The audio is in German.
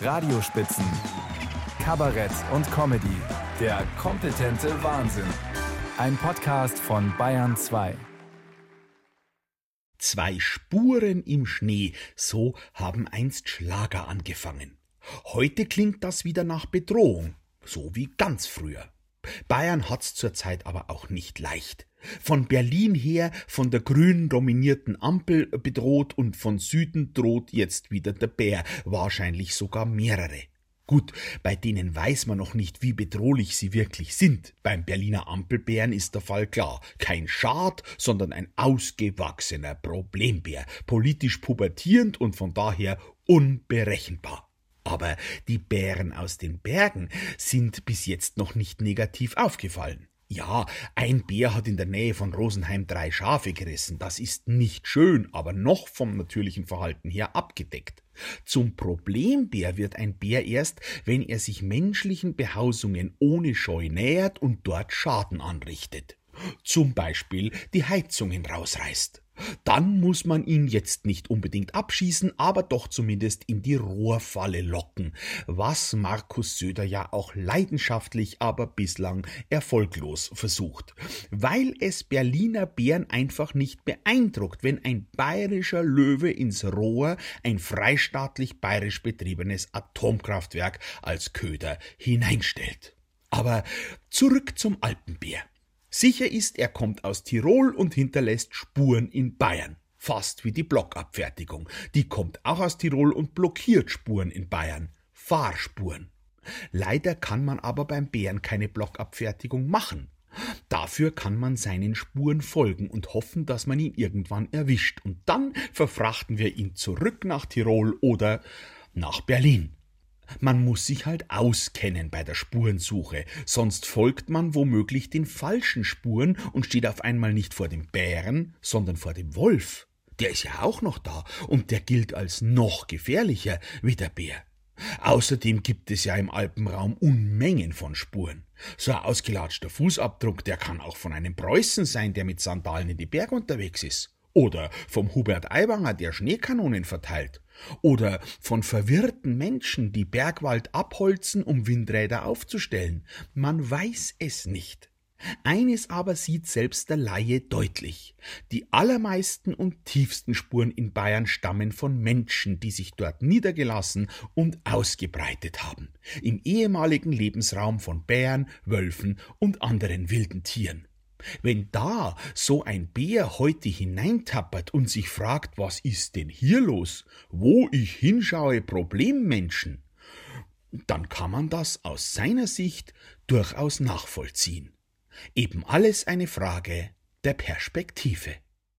Radiospitzen, Kabarett und Comedy. Der kompetente Wahnsinn. Ein Podcast von Bayern 2. Zwei Spuren im Schnee, so haben einst Schlager angefangen. Heute klingt das wieder nach Bedrohung, so wie ganz früher. Bayern hat's zurzeit aber auch nicht leicht. Von Berlin her von der grün dominierten Ampel bedroht und von Süden droht jetzt wieder der Bär, wahrscheinlich sogar mehrere. Gut, bei denen weiß man noch nicht, wie bedrohlich sie wirklich sind. Beim Berliner Ampelbären ist der Fall klar. Kein Schad, sondern ein ausgewachsener Problembär, politisch pubertierend und von daher unberechenbar. Aber die Bären aus den Bergen sind bis jetzt noch nicht negativ aufgefallen. Ja, ein Bär hat in der Nähe von Rosenheim drei Schafe gerissen. Das ist nicht schön, aber noch vom natürlichen Verhalten her abgedeckt. Zum Problembär wird ein Bär erst, wenn er sich menschlichen Behausungen ohne Scheu nähert und dort Schaden anrichtet. Zum Beispiel die Heizungen rausreißt. Dann muss man ihn jetzt nicht unbedingt abschießen, aber doch zumindest in die Rohrfalle locken, was Markus Söder ja auch leidenschaftlich, aber bislang erfolglos versucht, weil es Berliner Bären einfach nicht beeindruckt, wenn ein bayerischer Löwe ins Rohr ein freistaatlich bayerisch betriebenes Atomkraftwerk als Köder hineinstellt. Aber zurück zum Alpenbär. Sicher ist, er kommt aus Tirol und hinterlässt Spuren in Bayern. Fast wie die Blockabfertigung. Die kommt auch aus Tirol und blockiert Spuren in Bayern. Fahrspuren. Leider kann man aber beim Bären keine Blockabfertigung machen. Dafür kann man seinen Spuren folgen und hoffen, dass man ihn irgendwann erwischt. Und dann verfrachten wir ihn zurück nach Tirol oder nach Berlin. Man muss sich halt auskennen bei der Spurensuche, sonst folgt man womöglich den falschen Spuren und steht auf einmal nicht vor dem Bären, sondern vor dem Wolf. Der ist ja auch noch da und der gilt als noch gefährlicher wie der Bär. Außerdem gibt es ja im Alpenraum Unmengen von Spuren. So ein ausgelatschter Fußabdruck, der kann auch von einem Preußen sein, der mit Sandalen in die Berge unterwegs ist. Oder vom Hubert Aiwanger, der Schneekanonen verteilt. Oder von verwirrten Menschen, die Bergwald abholzen, um Windräder aufzustellen. Man weiß es nicht. Eines aber sieht selbst der Laie deutlich. Die allermeisten und tiefsten Spuren in Bayern stammen von Menschen, die sich dort niedergelassen und ausgebreitet haben. Im ehemaligen Lebensraum von Bären, Wölfen und anderen wilden Tieren. Wenn da so ein Bär heute hineintappert und sich fragt, was ist denn hier los? Wo ich hinschaue, Problemmenschen, dann kann man das aus seiner Sicht durchaus nachvollziehen. Eben alles eine Frage der Perspektive.